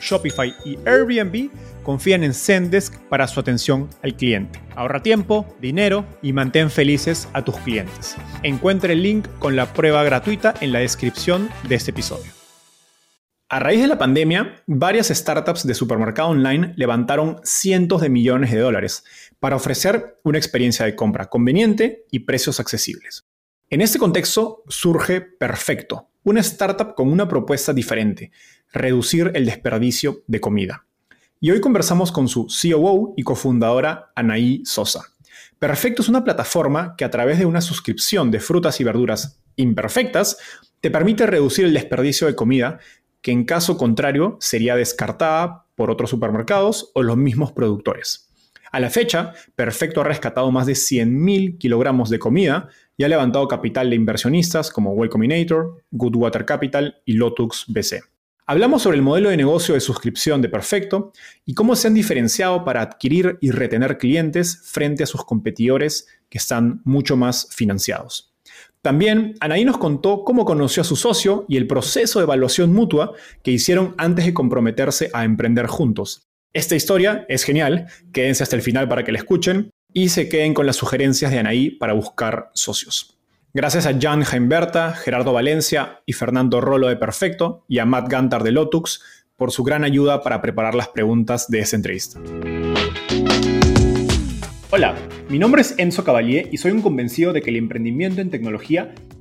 Shopify y Airbnb confían en Zendesk para su atención al cliente. Ahorra tiempo, dinero y mantén felices a tus clientes. Encuentre el link con la prueba gratuita en la descripción de este episodio. A raíz de la pandemia, varias startups de supermercado online levantaron cientos de millones de dólares para ofrecer una experiencia de compra conveniente y precios accesibles. En este contexto surge Perfecto, una startup con una propuesta diferente, reducir el desperdicio de comida. Y hoy conversamos con su COO y cofundadora Anaí Sosa. Perfecto es una plataforma que a través de una suscripción de frutas y verduras imperfectas te permite reducir el desperdicio de comida que en caso contrario sería descartada por otros supermercados o los mismos productores. A la fecha, Perfecto ha rescatado más de 100.000 kilogramos de comida y ha levantado capital de inversionistas como Way Combinator, Goodwater Capital y Lotux BC. Hablamos sobre el modelo de negocio de suscripción de Perfecto y cómo se han diferenciado para adquirir y retener clientes frente a sus competidores que están mucho más financiados. También Anaí nos contó cómo conoció a su socio y el proceso de evaluación mutua que hicieron antes de comprometerse a emprender juntos. Esta historia es genial, quédense hasta el final para que la escuchen y se queden con las sugerencias de Anaí para buscar socios. Gracias a Jan Heimberta, Gerardo Valencia y Fernando Rolo de Perfecto y a Matt Gantar de Lotux por su gran ayuda para preparar las preguntas de esta entrevista. Hola, mi nombre es Enzo Cavalier y soy un convencido de que el emprendimiento en tecnología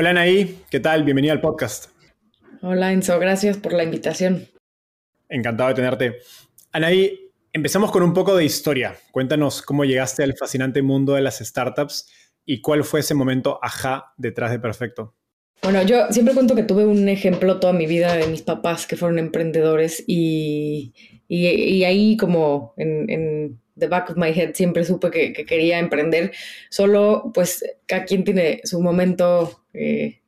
Hola Anaí, ¿qué tal? Bienvenida al podcast. Hola Enzo, gracias por la invitación. Encantado de tenerte. Anaí, empezamos con un poco de historia. Cuéntanos cómo llegaste al fascinante mundo de las startups y cuál fue ese momento ajá detrás de Perfecto. Bueno, yo siempre cuento que tuve un ejemplo toda mi vida de mis papás que fueron emprendedores y, ahí como en, the back of my head siempre supe que, quería emprender. Solo pues cada quien tiene su momento eh,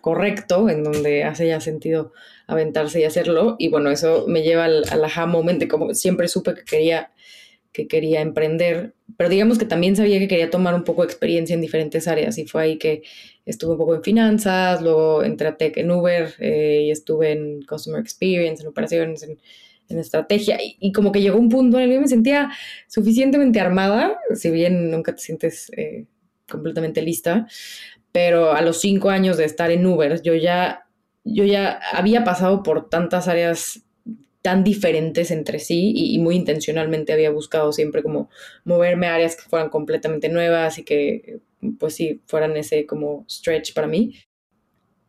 correcto, en donde hace ya sentido aventarse y hacerlo. Y bueno, eso me lleva al, al aha moment, como siempre supe que quería, que quería emprender, pero digamos que también sabía que quería tomar un poco de experiencia en diferentes áreas y fue ahí que estuve un poco en finanzas, luego entré a tech en Uber eh, y estuve en Customer Experience, en operaciones, en, estrategia y, como que llegó un punto en el que me sentía suficientemente armada, si bien nunca te sientes eh, completamente lista, pero a los cinco años de estar en Uber, yo ya, yo ya había pasado por tantas áreas tan diferentes entre sí y, muy intencionalmente había buscado siempre como moverme a áreas que fueran completamente nuevas y que pues sí fueran ese como stretch para mí.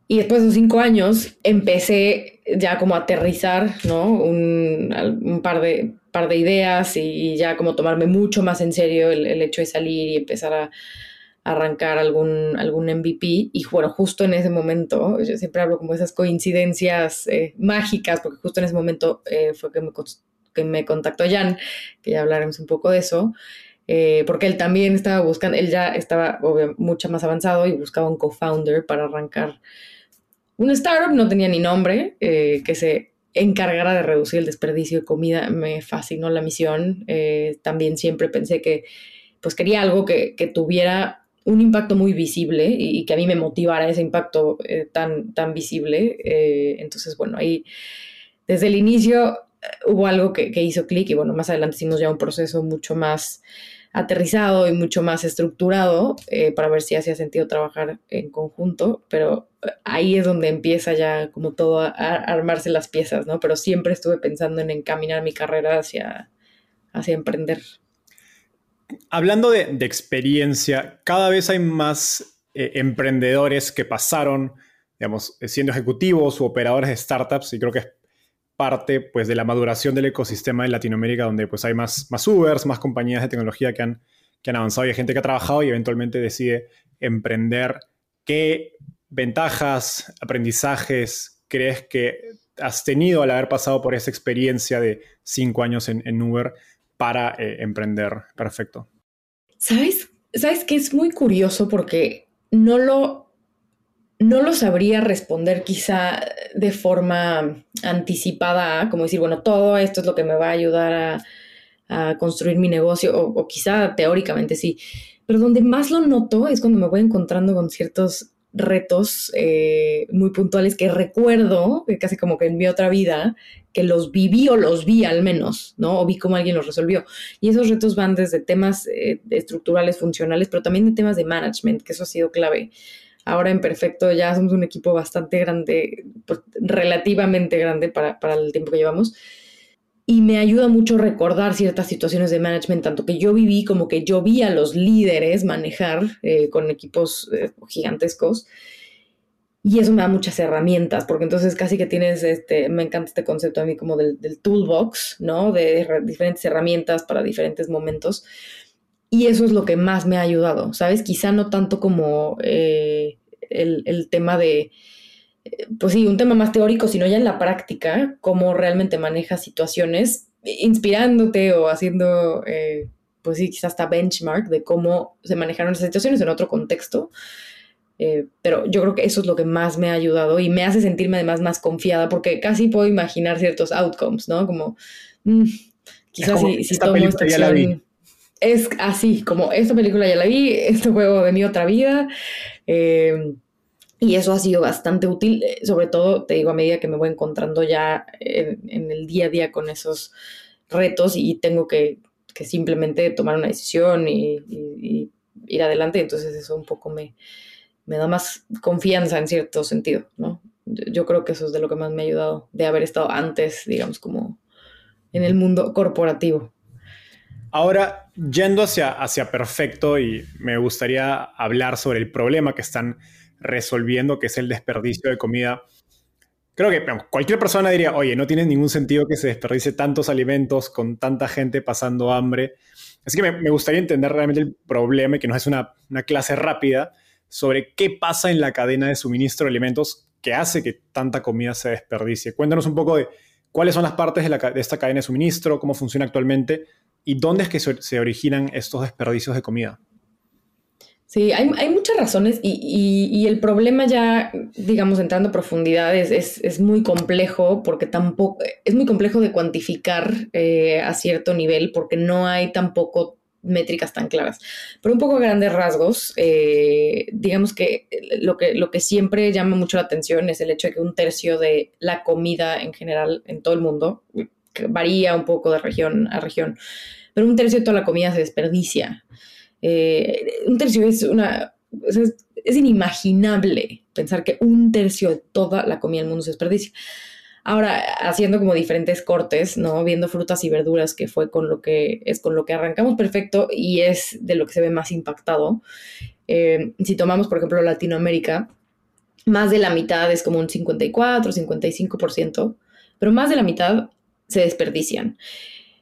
Y después de cinco años empecé ya como a aterrizar, ¿no? Un, par, de, par de ideas y, ya como tomarme mucho más en serio el, el hecho de salir y empezar a, arrancar algún, algún MVP y bueno, justo en ese momento, yo siempre hablo como esas coincidencias eh, mágicas, porque justo en ese momento eh, fue que me, que me contactó Jan, que ya hablaremos un poco de eso, eh, porque él también estaba buscando, él ya estaba mucho más avanzado y buscaba un co-founder para arrancar una startup, no tenía ni nombre, que se encargara de reducir el desperdicio de comida. Me fascinó la misión. También siempre pensé que pues quería algo que, tuviera un impacto muy visible y, que a mí me motivara ese impacto eh, tan, tan visible. entonces, bueno, ahí desde el inicio hubo algo que, que hizo clic y bueno, más adelante hicimos ya un proceso mucho más aterrizado y mucho más estructurado eh, para ver si hacía sentido trabajar en conjunto, pero eh, ahí es donde empieza ya como todo a, armarse las piezas, ¿no? Pero siempre estuve pensando en encaminar mi carrera hacia, hacia emprender. Hablando de, experiencia, cada vez hay más eh, emprendedores que pasaron, digamos, siendo ejecutivos u operadores de startups, y creo que es parte pues, de la maduración del ecosistema en Latinoamérica, donde pues, hay más, más Ubers, más compañías de tecnología que han, que han avanzado y hay gente que ha trabajado y eventualmente decide emprender. ¿Qué ventajas, aprendizajes crees que has tenido al haber pasado por esa experiencia de cinco años en, Uber para eh, emprender? Perfecto. ¿Sabes? ¿Sabes que es muy curioso porque no lo no lo sabría responder quizá de forma anticipada, como decir, bueno, todo esto es lo que me va a ayudar a, construir mi negocio, o, quizá teóricamente sí, pero donde más lo noto es cuando me voy encontrando con ciertos retos eh, muy puntuales que recuerdo, casi como que en mi otra vida, que los viví o los vi al menos, ¿no? O vi cómo alguien los resolvió. Y esos retos van desde temas eh, estructurales, funcionales, pero también de temas de management, que eso ha sido clave. Ahora en Perfecto ya somos un equipo bastante grande, pues, relativamente grande para, el tiempo que llevamos. Y me ayuda mucho recordar ciertas situaciones de management, tanto que yo viví como que yo vi a los líderes manejar eh, con equipos eh, gigantescos. Y eso me da muchas herramientas, porque entonces casi que tienes, este, me encanta este concepto a mí como del, toolbox, ¿no? De diferentes herramientas para diferentes momentos. Y eso es lo que más me ha ayudado, ¿sabes? Quizá no tanto como eh, el, tema de, pues sí, un tema más teórico, sino ya en la práctica, cómo realmente manejas situaciones, inspirándote o haciendo, eh, pues sí, quizás hasta benchmark de cómo se manejaron esas situaciones en otro contexto. Eh, pero yo creo que eso es lo que más me ha ayudado y me hace sentirme además más confiada porque casi puedo imaginar ciertos outcomes, ¿no? Como, mm, quizás si, si tomo esta acción es así, como esta película ya la vi, este juego de mi otra vida. Eh, y eso ha sido bastante útil, eh, sobre todo, te digo, a medida que me voy encontrando ya en, el día a día con esos retos y tengo que, simplemente tomar una decisión y, ir adelante. Entonces eso un poco me, me da más confianza en cierto sentido, ¿no? Yo creo que eso es de lo que más me ha ayudado, de haber estado antes, digamos, como en el mundo corporativo. Ahora, yendo hacia, hacia perfecto, y me gustaría hablar sobre el problema que están resolviendo, que es el desperdicio de comida. Creo que cualquier persona diría, oye, no tiene ningún sentido que se desperdicie tantos alimentos con tanta gente pasando hambre. Así que me, gustaría entender realmente el problema y que nos es una, clase rápida sobre qué pasa en la cadena de suministro de alimentos que hace que tanta comida se desperdicie. Cuéntanos un poco de cuáles son las partes de, de esta cadena de suministro, cómo funciona actualmente ¿Y dónde es que se, originan estos desperdicios de comida? Sí, hay, muchas razones y, el problema ya, digamos, entrando a profundidades, es, muy complejo porque tampoco, es muy complejo de cuantificar eh, a cierto nivel porque no hay tampoco métricas tan claras. Pero un poco a grandes rasgos, eh, digamos que lo, que lo que siempre llama mucho la atención es el hecho de que un tercio de la comida en general en todo el mundo, varía un poco de región a región, pero un tercio de toda la comida se desperdicia. Eh, un tercio es una... Es, inimaginable pensar que un tercio de toda la comida del mundo se desperdicia. Ahora, haciendo como diferentes cortes, ¿no? Viendo frutas y verduras, que fue con lo que es con lo que arrancamos perfecto y es de lo que se ve más impactado. Eh, si tomamos, por ejemplo, Latinoamérica, más de la mitad es como un 54, 55%, pero más de la mitad se desperdician.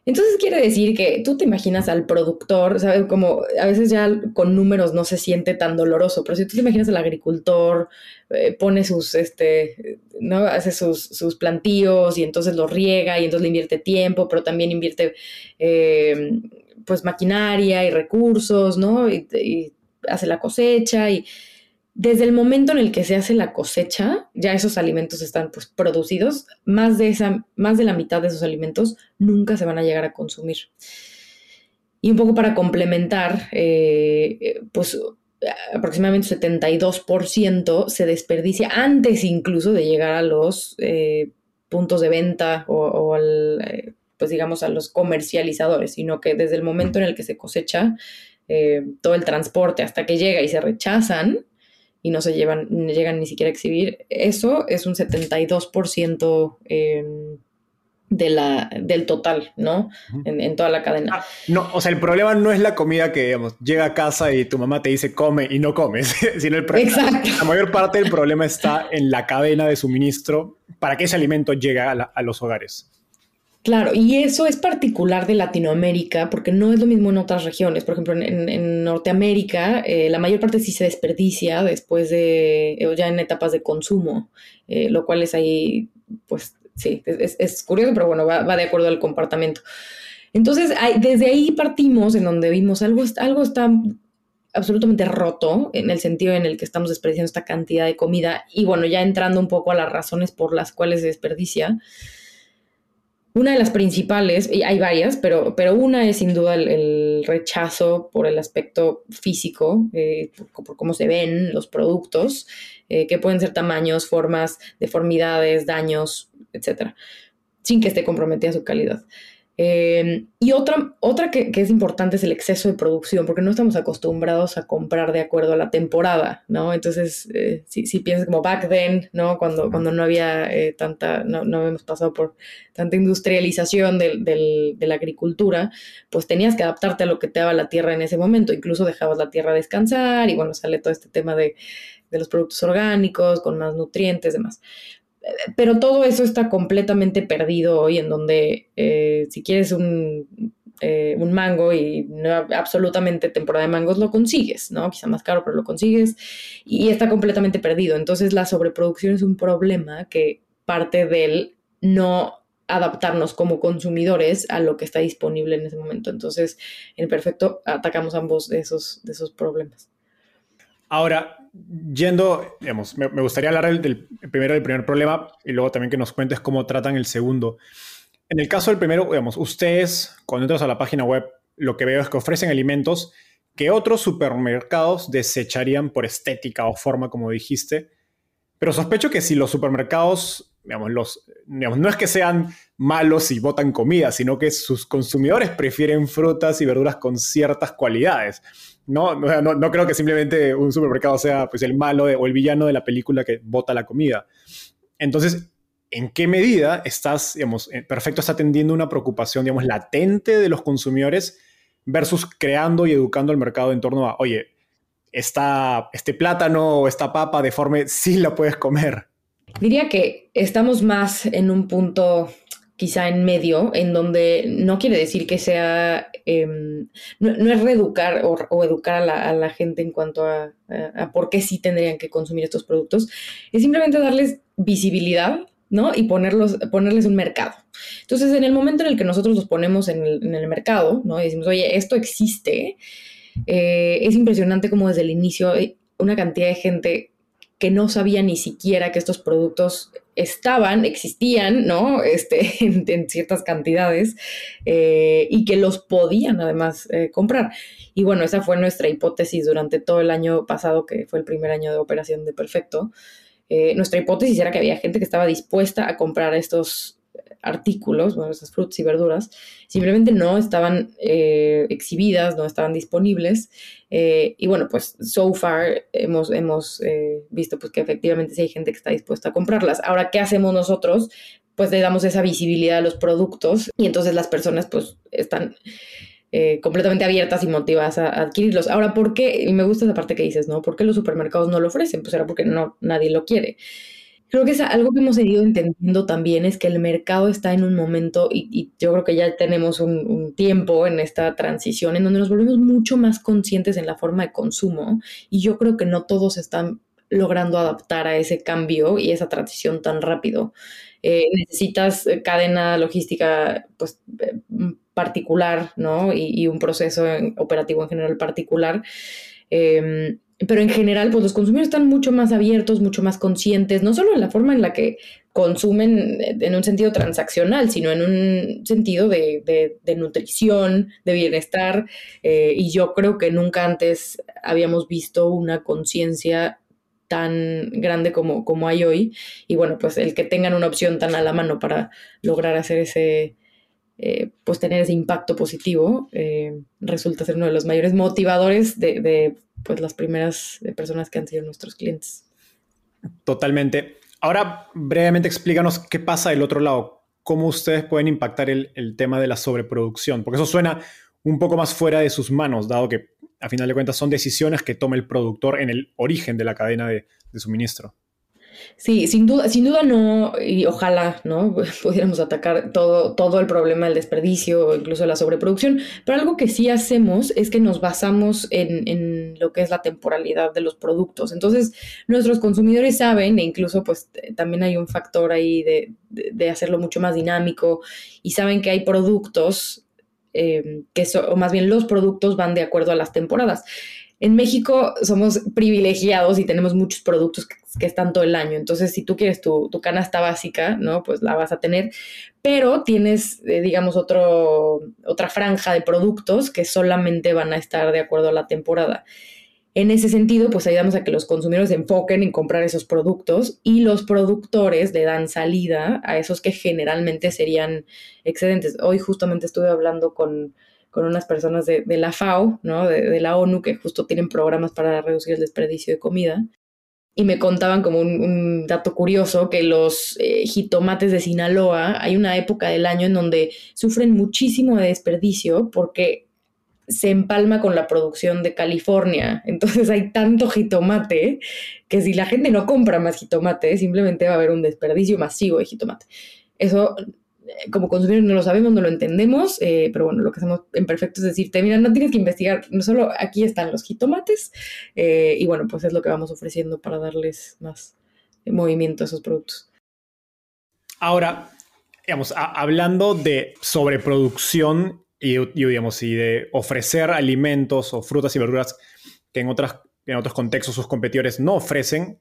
Entonces quiere decir que tú te imaginas al productor, ¿sabes? Como a veces ya con números no se siente tan doloroso, pero si tú te imaginas al agricultor, eh, pone sus, este, ¿no? Hace sus, sus, plantíos y entonces los riega y entonces le invierte tiempo, pero también invierte, eh, pues, maquinaria y recursos, ¿no? Y hace la cosecha y desde el momento en el que se hace la cosecha, ya esos alimentos están pues, producidos, más de, esa, más de la mitad de esos alimentos nunca se van a llegar a consumir. Y un poco para complementar, eh, pues aproximadamente 72% se desperdicia antes incluso de llegar a los eh, puntos de venta o, al, eh, pues digamos, a los comercializadores, sino que desde el momento en el que se cosecha todo el transporte hasta que llega y se rechazan, y no se llevan, llegan ni siquiera a exhibir. Eso es un 72% em, de la, del total, ¿no? En, toda la cadena. Ah, no, o sea, el problema no es la comida que, digamos, llega a casa y tu mamá te dice come y no comes, sino el problema, la mayor parte del problema está en la cadena de suministro para que ese alimento llegue a los hogares. Claro, y eso es particular de Latinoamérica porque no es lo mismo en otras regiones. Por ejemplo, en, Norteamérica eh, la mayor parte sí se desperdicia después de, eh, ya en etapas de consumo, eh, lo cual es ahí, pues sí, es, curioso, pero bueno, va, de acuerdo al comportamiento. Entonces, desde ahí partimos en donde vimos algo, algo está absolutamente roto en el sentido en el que estamos desperdiciando esta cantidad de comida y bueno, ya entrando un poco a las razones por las cuales se desperdicia. Una de las principales, y hay varias, pero, pero una es sin duda el, rechazo por el aspecto físico, eh, por, cómo se ven los productos, eh, que pueden ser tamaños, formas, deformidades, daños, etcétera, sin que esté comprometida su calidad. Em, y otra, otra que, es importante es el exceso de producción, porque no estamos acostumbrados a comprar de acuerdo a la temporada, ¿no? Entonces, eh, si, si, piensas como back then, ¿no? Cuando, cuando no había eh, tanta, no, no habíamos pasado por tanta industrialización de la agricultura, pues tenías que adaptarte a lo que te daba la tierra en ese momento, incluso dejabas la tierra descansar y bueno, sale todo este tema de, de los productos orgánicos con más nutrientes, demás pero todo eso está completamente perdido hoy, en donde eh, si quieres un, eh, un mango y no absolutamente temporada de mangos, lo consigues, ¿no? Quizá más caro, pero lo consigues y está completamente perdido. Entonces la sobreproducción es un problema que parte del no adaptarnos como consumidores a lo que está disponible en ese momento. Entonces, en perfecto, atacamos ambos de esos, de esos problemas. Ahora, yendo, digamos, me, gustaría hablar del, primero del primer problema y luego también que nos cuentes cómo tratan el segundo. En el caso del primero, digamos, ustedes, cuando entras a la página web, lo que veo es que ofrecen alimentos que otros supermercados desecharían por estética o forma, como dijiste. Pero sospecho que si los supermercados, digamos, los, digamos, no es que sean malos y botan comida, sino que sus consumidores prefieren frutas y verduras con ciertas cualidades. No, no, creo que simplemente un supermercado sea pues, el malo o el villano de la película que bota la comida. Entonces, ¿en qué medida estás, digamos, eh, Perfecto está atendiendo una preocupación, digamos, latente de los consumidores versus creando y educando al mercado en torno a, oye, esta, este plátano o esta papa deforme sí la puedes comer? Diría que estamos más en un punto quizá en medio, en donde no quiere decir que sea, em, no, es reeducar o, educar a la, gente en cuanto a, por qué sí tendrían que consumir estos productos, es simplemente darles visibilidad, ¿no? Y ponerlos, ponerles un mercado. Entonces, en el momento en el que nosotros los ponemos en el, mercado, ¿no? Y decimos, oye, esto existe, eh, es impresionante como desde el inicio una cantidad de gente que no sabía ni siquiera que estos productos estaban, existían, ¿no? Este, en, ciertas cantidades eh, y que los podían además eh, comprar. Y bueno, esa fue nuestra hipótesis durante todo el año pasado, que fue el primer año de operación de Perfecto. Eh, nuestra hipótesis era que había gente que estaba dispuesta a comprar estos artículos, bueno, esas frutas y verduras, simplemente no estaban exhibidas, no estaban disponibles. Eh, y bueno, pues so far hemos, hemos eh, visto pues, que efectivamente sí hay gente que está dispuesta a comprarlas. Ahora, ¿qué hacemos nosotros? Pues le damos esa visibilidad a los productos y entonces las personas pues están completamente abiertas y motivadas a, adquirirlos. Ahora, ¿por qué? Y me gusta esa parte que dices, ¿no? ¿Por qué los supermercados no lo ofrecen? Pues era porque no, nadie lo quiere. Creo que es algo que hemos ido entendiendo también es que el mercado está en un momento, y, yo creo que ya tenemos un, tiempo en esta transición, en donde nos volvemos mucho más conscientes en la forma de consumo, y yo creo que no todos están logrando adaptar a ese cambio y esa transición tan rápido. Eh, necesitas eh, cadena logística pues, eh, particular, ¿no? Y, un proceso operativo en general particular. Em, pero en general, pues los consumidores están mucho más abiertos, mucho más conscientes, no solo en la forma en la que consumen en un sentido transaccional, sino en un sentido de, nutrición, de bienestar. Eh, y yo creo que nunca antes habíamos visto una conciencia tan grande como, como hay hoy. Y bueno, pues el que tengan una opción tan a la mano para lograr hacer ese, eh, pues tener ese impacto positivo, eh, resulta ser uno de los mayores motivadores de, pues las primeras personas que han sido nuestros clientes. Totalmente. Ahora, brevemente explícanos qué pasa del otro lado, cómo ustedes pueden impactar el, el tema de la sobreproducción, porque eso suena un poco más fuera de sus manos, dado que a final de cuentas son decisiones que toma el productor en el origen de la cadena de, de suministro. Sí, sin duda, sin duda no, y ojalá, ¿no? Pudiéramos atacar todo, todo el problema del desperdicio, incluso la sobreproducción, pero algo que sí hacemos es que nos basamos en, en lo que es la temporalidad de los productos. Entonces, nuestros consumidores saben, e incluso pues también hay un factor ahí de, de, hacerlo mucho más dinámico, y saben que hay productos eh, que o más bien los productos van de acuerdo a las temporadas. En México somos privilegiados y tenemos muchos productos que, están todo el año. Entonces, si tú quieres tu, canasta básica, ¿no? Pues la vas a tener. Pero tienes, eh, digamos, otro, otra franja de productos que solamente van a estar de acuerdo a la temporada. En ese sentido, pues ayudamos a que los consumidores se enfoquen en comprar esos productos y los productores le dan salida a esos que generalmente serían excedentes. Hoy justamente estuve hablando con con unas personas de, la FAO, ¿no? De, la ONU, que justo tienen programas para reducir el desperdicio de comida. Y me contaban como un, dato curioso que los eh, jitomates de Sinaloa, hay una época del año en donde sufren muchísimo de desperdicio porque se empalma con la producción de California. Entonces hay tanto jitomate que si la gente no compra más jitomate, simplemente va a haber un desperdicio masivo de jitomate. Eso como consumidores no lo sabemos, no lo entendemos, eh, pero bueno, lo que hacemos en perfecto es decirte, mira, no tienes que investigar, no solo aquí están los jitomates, eh, y bueno, pues es lo que vamos ofreciendo para darles más movimiento a esos productos. Ahora, digamos, hablando de sobreproducción y, digamos, y de ofrecer alimentos o frutas y verduras que en, otras, en otros contextos sus competidores no ofrecen,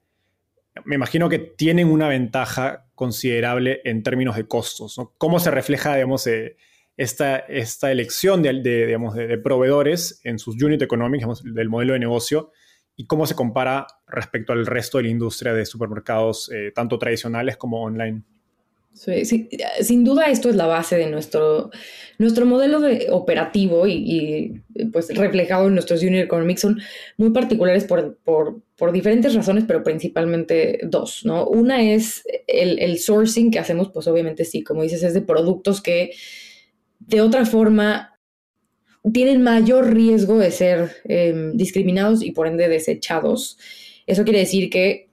me imagino que tienen una ventaja considerable en términos de costos. ¿Cómo se refleja, digamos, eh, esta, esta, elección de, digamos, de, proveedores en sus unit economics, del modelo de negocio, y cómo se compara respecto al resto de la industria de supermercados, eh, tanto tradicionales como online? Sí, sin duda esto es la base de nuestro, nuestro modelo de operativo y, pues reflejado en nuestros Unit Economics son muy particulares por, por, diferentes razones, pero principalmente dos, ¿no? Una es el, el, sourcing que hacemos, pues obviamente sí, como dices, es de productos que de otra forma tienen mayor riesgo de ser em, discriminados y por ende desechados. Eso quiere decir que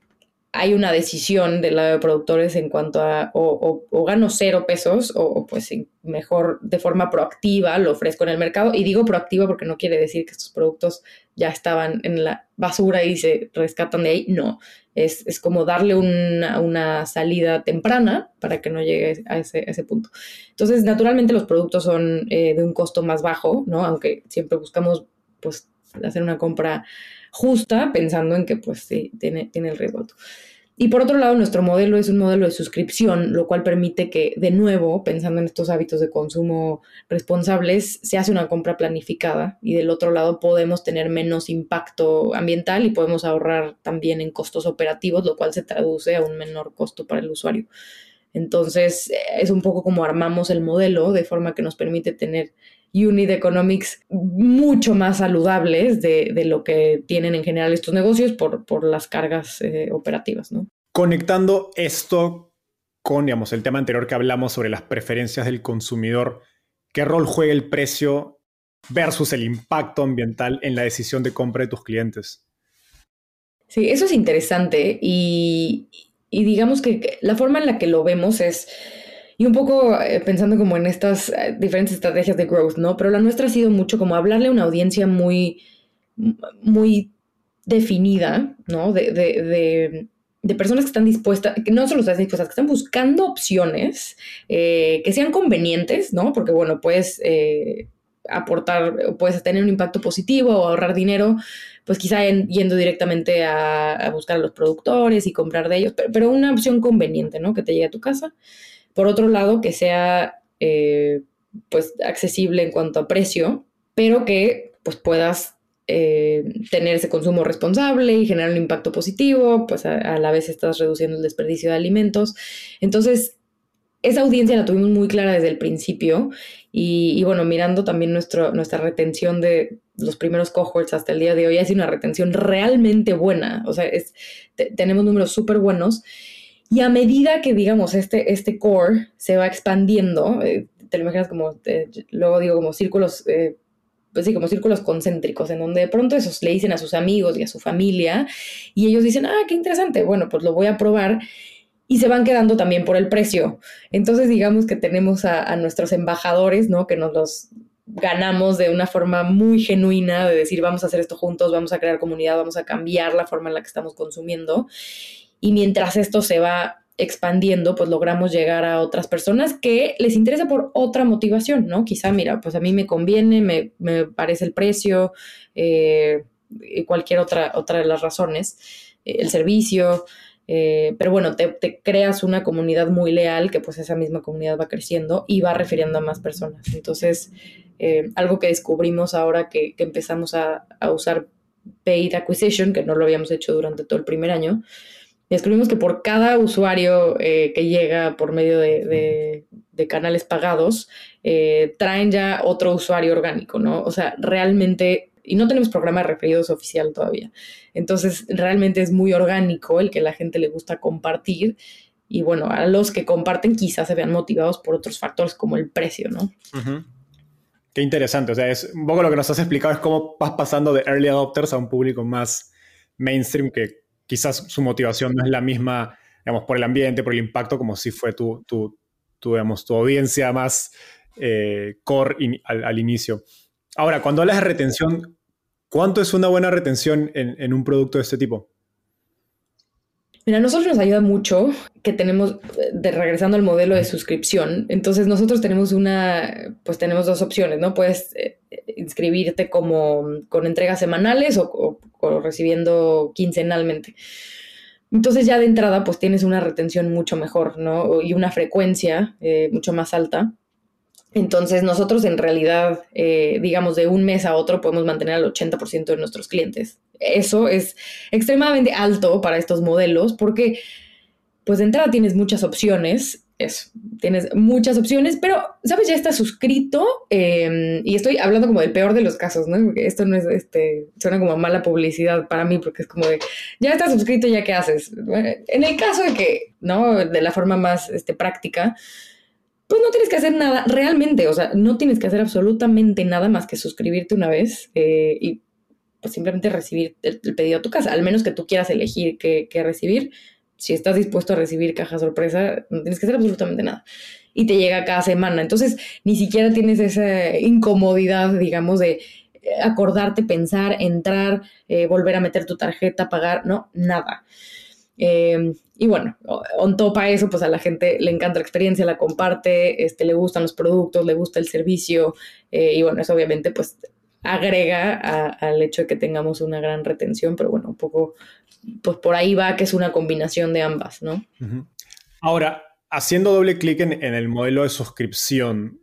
hay una decisión del lado de productores en cuanto a o, gano cero pesos o, pues mejor de forma proactiva lo ofrezco en el mercado. Y digo proactiva porque no quiere decir que estos productos ya estaban en la basura y se rescatan de ahí. No, es, como darle una, salida temprana para que no llegue a ese, ese punto. Entonces, naturalmente los productos son eh, de un costo más bajo, ¿no? Aunque siempre buscamos pues hacer una compra justa, pensando en que pues tiene, tiene el riesgo Y por otro lado, nuestro modelo es un modelo de suscripción, lo cual permite que, de nuevo, pensando en estos hábitos de consumo responsables, se hace una compra planificada y del otro lado podemos tener menos impacto ambiental y podemos ahorrar también en costos operativos, lo cual se traduce a un menor costo para el usuario. Entonces, es un poco como armamos el modelo de forma que nos permite tener unit economics mucho más saludables de, lo que tienen en general estos negocios por, por las cargas eh, operativas. ¿no? Conectando esto con digamos, el tema anterior que hablamos sobre las preferencias del consumidor, ¿qué rol juega el precio versus el impacto ambiental en la decisión de compra de tus clientes? Sí, eso es interesante y, y digamos que la forma en la que lo vemos es y un poco eh, pensando como en estas eh, diferentes estrategias de growth, ¿no? Pero la nuestra ha sido mucho como hablarle a una audiencia muy, muy definida, ¿no? De, de, de, personas que están dispuestas, que no solo están dispuestas, que están buscando opciones eh, que sean convenientes, ¿no? Porque, bueno, pues aportar, puedes tener un impacto positivo o ahorrar dinero, pues quizá yendo directamente a, buscar a los productores y comprar de ellos, pero, una opción conveniente, ¿no? Que te llegue a tu casa. Por otro lado, que sea eh, pues accesible en cuanto a precio, pero que pues puedas eh, tener ese consumo responsable y generar un impacto positivo, pues a, la vez estás reduciendo el desperdicio de alimentos. Entonces, esa audiencia la tuvimos muy clara desde el principio y, bueno, mirando también nuestro, nuestra retención de los primeros cohorts hasta el día de hoy, ha sido una retención realmente buena, o sea, es, tenemos números súper buenos. Y a medida que, digamos, este, este core se va expandiendo, eh, te lo imaginas como, eh, luego digo, como círculos eh, pues sí, como círculos concéntricos, en donde de pronto esos le dicen a sus amigos y a su familia, y ellos dicen, ah, qué interesante, bueno, pues lo voy a probar, y se van quedando también por el precio. Entonces, digamos que tenemos a, nuestros embajadores, ¿no? Que nos los ganamos de una forma muy genuina, de decir, vamos a hacer esto juntos, vamos a crear comunidad, vamos a cambiar la forma en la que estamos consumiendo. Y mientras esto se va expandiendo, pues logramos llegar a otras personas que les interesa por otra motivación, ¿no? Quizá, mira, pues a mí me conviene, me, me parece el precio, eh, cualquier otra, otra de las razones, eh, el servicio, eh, pero bueno, te, creas una comunidad muy leal que pues esa misma comunidad va creciendo y va refiriendo a más personas. Entonces, algo que descubrimos ahora que, empezamos a, a usar paid acquisition, que no lo habíamos hecho durante todo el primer año, descubrimos que por cada usuario eh, que llega por medio de, canales pagados, eh, traen ya otro usuario orgánico, ¿no? O sea, realmente, y no tenemos programa de referidos oficial todavía. Entonces, realmente es muy orgánico el que la gente le gusta compartir. Y bueno, a los que comparten quizás se vean motivados por otros factores como el precio, ¿no? Qué interesante. O sea, es un poco lo que nos has explicado es cómo vas pasando de early adopters a un público más mainstream que quizás su motivación no es la misma, digamos, por el ambiente, por el impacto, como si fue tu, tu, tu digamos, tu audiencia más eh, core al, inicio. Ahora, cuando hablas de retención, ¿cuánto es una buena retención en, un producto de este tipo? Mira, a nosotros nos ayuda mucho que tenemos, regresando al modelo de suscripción, entonces nosotros tenemos una, pues tenemos dos opciones, ¿no? Puedes eh, inscribirte como con entregas semanales o, recibiendo quincenalmente. Entonces ya de entrada pues tienes una retención mucho mejor, ¿no? Y una frecuencia eh, mucho más alta. Entonces nosotros en realidad, eh, digamos, de un mes a otro podemos mantener al 80% de nuestros clientes. Eso es extremadamente alto para estos modelos porque pues de entrada tienes muchas opciones eso, tienes muchas opciones, pero, ¿sabes? Ya estás suscrito em, y estoy hablando como del peor de los casos, ¿no? Porque esto no es, este, suena como mala publicidad para mí porque es como de, ya estás suscrito, ¿ya qué haces? En el caso de que, ¿no? De la forma más este, práctica, pues no tienes que hacer nada realmente, o sea, no tienes que hacer absolutamente nada más que suscribirte una vez eh, y pues simplemente recibir el, pedido a tu casa, al menos que tú quieras elegir qué, qué recibir si estás dispuesto a recibir caja sorpresa, no tienes que hacer absolutamente nada. Y te llega cada semana. Entonces, ni siquiera tienes esa incomodidad, digamos, de eh, acordarte, pensar, entrar, eh, volver a meter tu tarjeta, pagar, no, nada. Em, y bueno, on top a eso, pues a la gente le encanta la experiencia, la comparte, este, le gustan los productos, le gusta el servicio, eh, y bueno, eso obviamente pues agrega al hecho de que tengamos una gran retención, pero bueno, un poco pues por ahí va que es una combinación de ambas, ¿no? Ahora, haciendo doble clic en, el modelo de suscripción,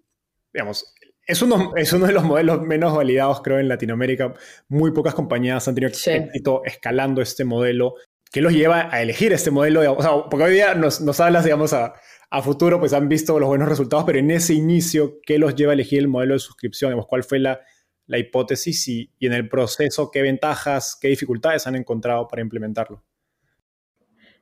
digamos, es uno, es uno de los modelos menos validados, creo, en Latinoamérica. Muy pocas compañías han tenido éxito escalando este modelo. ¿Qué los lleva a elegir este modelo? porque hoy día nos, nos hablas, digamos, a, a, futuro, pues han visto los buenos resultados, pero en ese inicio, ¿qué los lleva a elegir el modelo de suscripción? ¿Cuál fue la, la hipótesis y, en el proceso qué ventajas, qué dificultades han encontrado para implementarlo.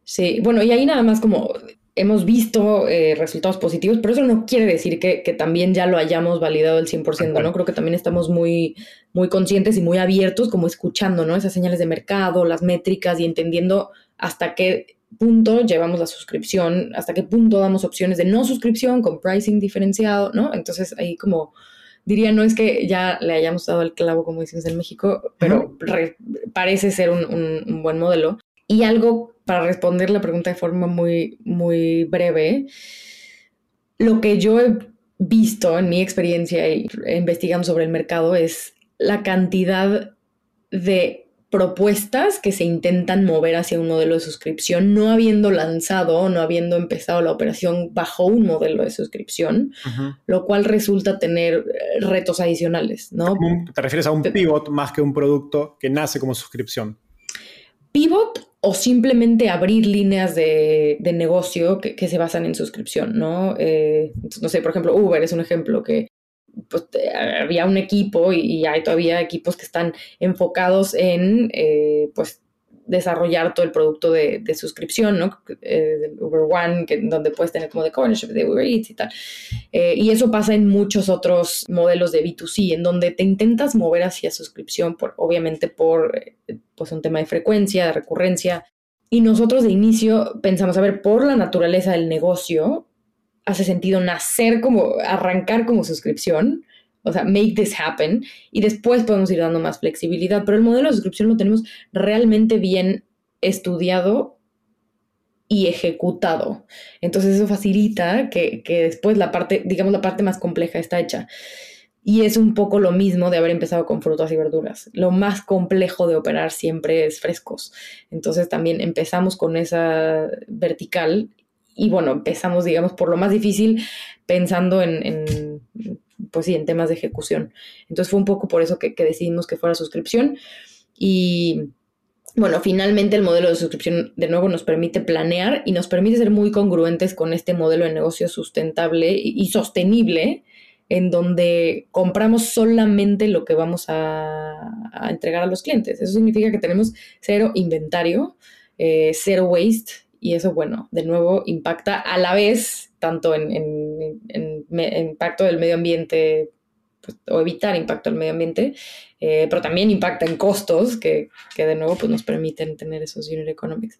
Sí, bueno, y ahí nada más como hemos visto eh, resultados positivos, pero eso no quiere decir que, también ya lo hayamos validado el 100%, ¿no? Creo que también estamos muy, muy conscientes y muy abiertos, como escuchando, ¿no? Esas señales de mercado, las métricas y entendiendo hasta qué punto llevamos la suscripción, hasta qué punto damos opciones de no suscripción con pricing diferenciado, ¿no? Entonces ahí como diría, no es que ya le hayamos dado el clavo, como decimos en México, pero parece ser un, buen modelo. Y algo para responder la pregunta de forma muy, muy breve, lo que yo he visto en mi experiencia investigando sobre el mercado es la cantidad de propuestas que se intentan mover hacia un modelo de suscripción, no habiendo lanzado, no habiendo empezado la operación bajo un modelo de suscripción, lo cual resulta tener eh, retos adicionales, ¿no? ¿Te refieres a un pivot más que un producto que nace como suscripción? Pivot o simplemente abrir líneas de, negocio que, se basan en suscripción, ¿no? Eh, no sé, por ejemplo, Uber es un ejemplo que pues, había un equipo y, hay todavía equipos que están enfocados en eh, pues desarrollar todo el producto de, suscripción, ¿no? Eh, Uber One, que, donde puedes tener como de ownership de Uber Eats y tal. Eh, y eso pasa en muchos otros modelos de B2C, en donde te intentas mover hacia suscripción, por, obviamente por pues un tema de frecuencia, de recurrencia. Y nosotros de inicio pensamos, a ver, por la naturaleza del negocio, hace sentido nacer como, arrancar como suscripción, o sea, make this happen, y después podemos ir dando más flexibilidad, pero el modelo de suscripción lo tenemos realmente bien estudiado y ejecutado. Entonces eso facilita que, después la parte, digamos, la parte más compleja está hecha. Y es un poco lo mismo de haber empezado con frutas y verduras. Lo más complejo de operar siempre es frescos. Entonces también empezamos con esa vertical y bueno, empezamos, digamos, por lo más difícil, pensando en, pues sí, en temas de ejecución. Entonces fue un poco por eso que, decidimos que fuera suscripción. Y bueno, finalmente el modelo de suscripción de nuevo nos permite planear y nos permite ser muy congruentes con este modelo de negocio sustentable y, sostenible, en donde compramos solamente lo que vamos a, entregar a los clientes. Eso significa que tenemos cero inventario, eh, cero waste y eso, bueno, de nuevo impacta a la vez tanto en, impacto del medio ambiente pues, o evitar impacto del medio ambiente, eh, pero también impacta en costos que, de nuevo pues, nos permiten tener esos unit economics.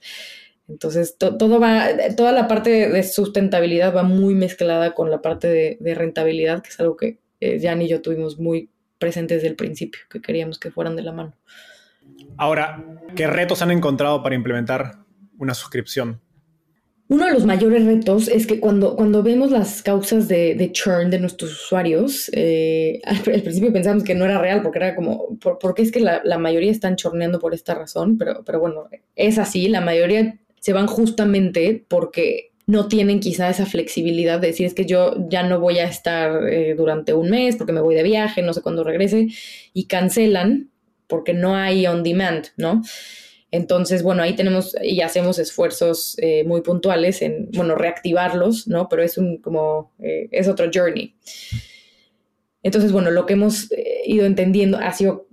Entonces, todo va, toda la parte de sustentabilidad va muy mezclada con la parte de, rentabilidad, que es algo que eh, Jan y yo tuvimos muy presente desde el principio, que queríamos que fueran de la mano. Ahora, ¿qué retos han encontrado para implementar una suscripción? Uno de los mayores retos es que cuando, cuando vemos las causas de, churn de nuestros usuarios, eh, al, principio pensamos que no era real porque era como, por, porque es que la, mayoría están chorneando por esta razón, pero, pero bueno, es así, la mayoría se van justamente porque no tienen quizá esa flexibilidad de decir es que yo ya no voy a estar eh, durante un mes porque me voy de viaje, no sé cuándo regrese, y cancelan porque no hay on demand, ¿no? Entonces, bueno, ahí tenemos y hacemos esfuerzos eh, muy puntuales en, bueno, reactivarlos, ¿no? Pero es un, como, eh, es otro journey. Entonces, bueno, lo que hemos eh, ido entendiendo ha sido,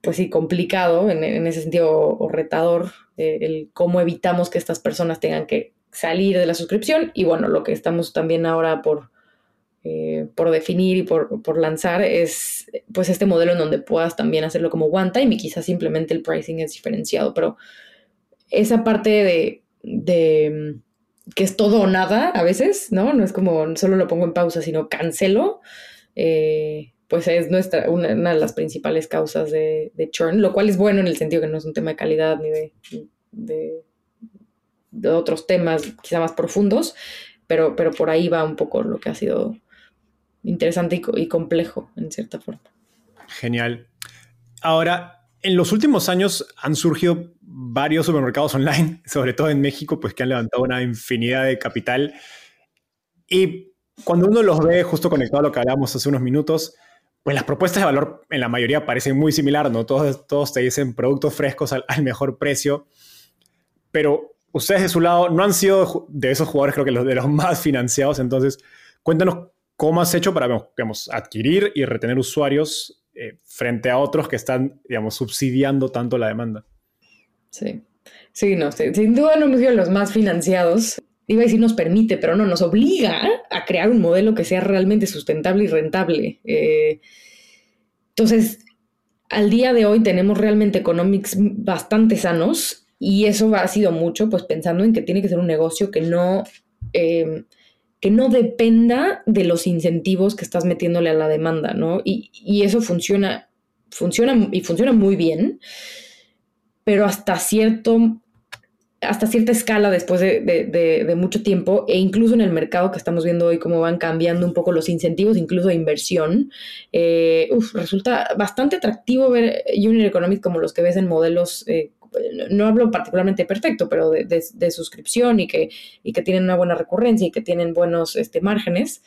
pues sí, complicado en, en ese sentido o retador, el cómo evitamos que estas personas tengan que salir de la suscripción y bueno, lo que estamos también ahora por por definir y por, lanzar es pues este modelo en donde puedas también hacerlo como one time y quizás simplemente el pricing es diferenciado, pero esa parte de, que es todo o nada a veces, ¿no? No es como solo lo pongo en pausa, sino cancelo, eh, pues es nuestra, una, de las principales causas de, churn, lo cual es bueno en el sentido que no es un tema de calidad ni de, de, de otros temas quizá más profundos, pero, pero por ahí va un poco lo que ha sido interesante y, complejo en cierta forma. Genial. Ahora, en los últimos años han surgido varios supermercados online, sobre todo en México, pues que han levantado una infinidad de capital. Y cuando uno los ve justo conectado a lo que hablábamos hace unos minutos, pues las propuestas de valor en la mayoría parecen muy similar, ¿no? Todos, todos te dicen productos frescos al, al mejor precio, pero ustedes de su lado no han sido de esos jugadores, creo que los de los más financiados, entonces cuéntanos ¿Cómo has hecho para digamos, adquirir y retener usuarios eh, frente a otros que están digamos, subsidiando tanto la demanda? Sí, sí, no, sin duda no hemos sido los más financiados. Iba a decir nos permite, pero no, nos obliga a crear un modelo que sea realmente sustentable y rentable. Eh, entonces, al día de hoy tenemos realmente economics bastante sanos y eso ha sido mucho, pues pensando en que tiene que ser un negocio que no... Eh, que no dependa de los incentivos que estás metiéndole a la demanda, ¿no? Y, eso funciona, funciona y funciona muy bien, pero hasta cierto hasta cierta escala después de, mucho tiempo e incluso en el mercado que estamos viendo hoy cómo van cambiando un poco los incentivos, incluso de inversión, eh, resulta bastante atractivo ver Unit Economics como los que ves en modelos, eh, no hablo particularmente perfecto, pero de, suscripción y que, y que tienen una buena recurrencia y que tienen buenos este, márgenes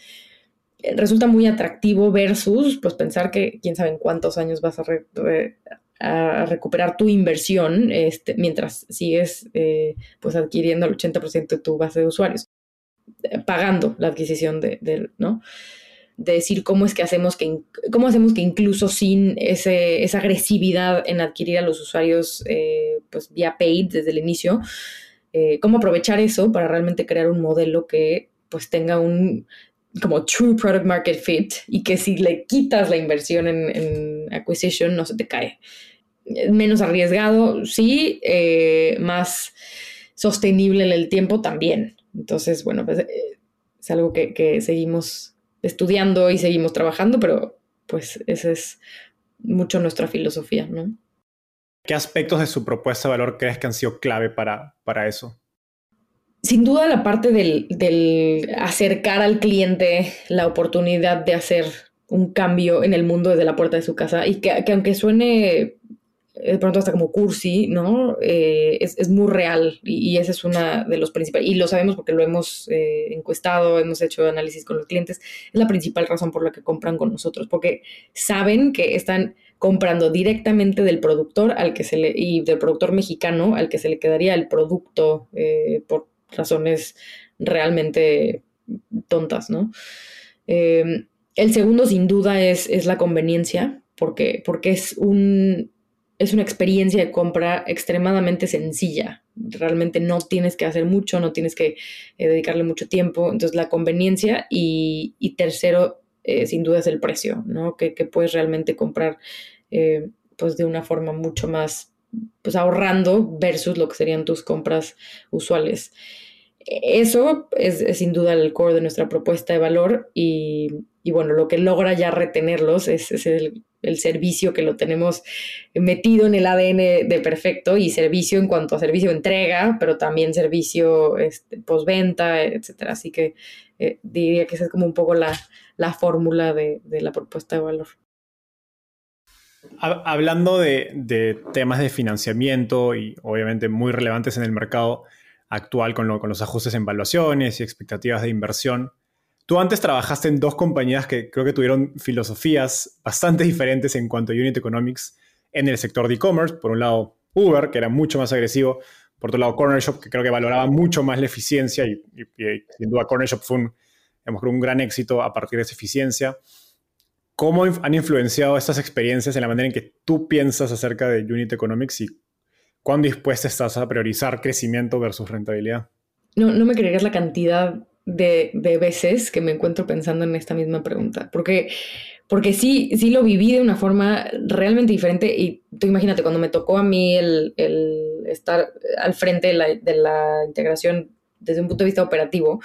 eh, resulta muy atractivo versus pues pensar que quién sabe en cuántos años vas a, recuperar tu inversión este, mientras sigues eh, pues adquiriendo el 80% de tu base de usuarios, eh, pagando la adquisición de, ¿no? De decir cómo es que hacemos que, cómo hacemos que incluso sin ese, esa agresividad en adquirir a los usuarios eh, pues vía paid desde el inicio, cómo aprovechar eso para realmente crear un modelo que pues tenga un como true product market fit y que si le quitas la inversión en, acquisition no se te cae menos arriesgado, sí, eh, más sostenible en el tiempo también. Entonces, bueno, pues eh, es algo que, seguimos estudiando y seguimos trabajando, pero pues esa es mucho nuestra filosofía, ¿no? ¿Qué aspectos de su propuesta de valor crees que han sido clave para, para eso? Sin duda la parte del, acercar al cliente la oportunidad de hacer un cambio en el mundo desde la puerta de su casa y que aunque suene de pronto hasta como cursi, ¿no? Eh, es, muy real y, ese es una de los principales, y lo sabemos porque lo hemos eh, encuestado, hemos hecho análisis con los clientes, es la principal razón por la que compran con nosotros, porque saben que están comprando directamente del productor al que se le, y del productor mexicano al que se le quedaría el producto eh, por razones realmente tontas, ¿no? el segundo, sin duda, es, es la conveniencia, porque, porque es un es una experiencia de compra extremadamente sencilla. Realmente no tienes que hacer mucho, no tienes que eh, dedicarle mucho tiempo. Entonces, la conveniencia y, tercero, eh, sin duda, es el precio, ¿no? Que, puedes realmente comprar eh, pues de una forma mucho más, pues ahorrando versus lo que serían tus compras usuales. Eso es, sin duda el core de nuestra propuesta de valor y, bueno, lo que logra ya retenerlos es, el servicio que lo tenemos metido en el ADN de perfecto y servicio en cuanto a servicio entrega, pero también servicio este, postventa, etcétera. Así que eh, diría que esa es como un poco la, fórmula de, la propuesta de valor. Hablando de, temas de financiamiento y obviamente muy relevantes en el mercado actual con, los ajustes en valuaciones y expectativas de inversión, Tú antes trabajaste en dos compañías que creo que tuvieron filosofías bastante diferentes en cuanto a unit economics en el sector de e-commerce. Por un lado, Uber, que era mucho más agresivo. Por otro lado, Corner Shop, que creo que valoraba mucho más la eficiencia y, sin duda Corner Shop fue un, un gran éxito a partir de esa eficiencia. ¿Cómo han influenciado estas experiencias en la manera en que tú piensas acerca de Unit Economics y cuán dispuesta estás a priorizar crecimiento versus rentabilidad? No, no me creerías la cantidad de, veces que me encuentro pensando en esta misma pregunta, porque, porque sí, sí lo viví de una forma realmente diferente y tú imagínate, cuando me tocó a mí el, estar al frente de la, de la, integración desde un punto de vista operativo,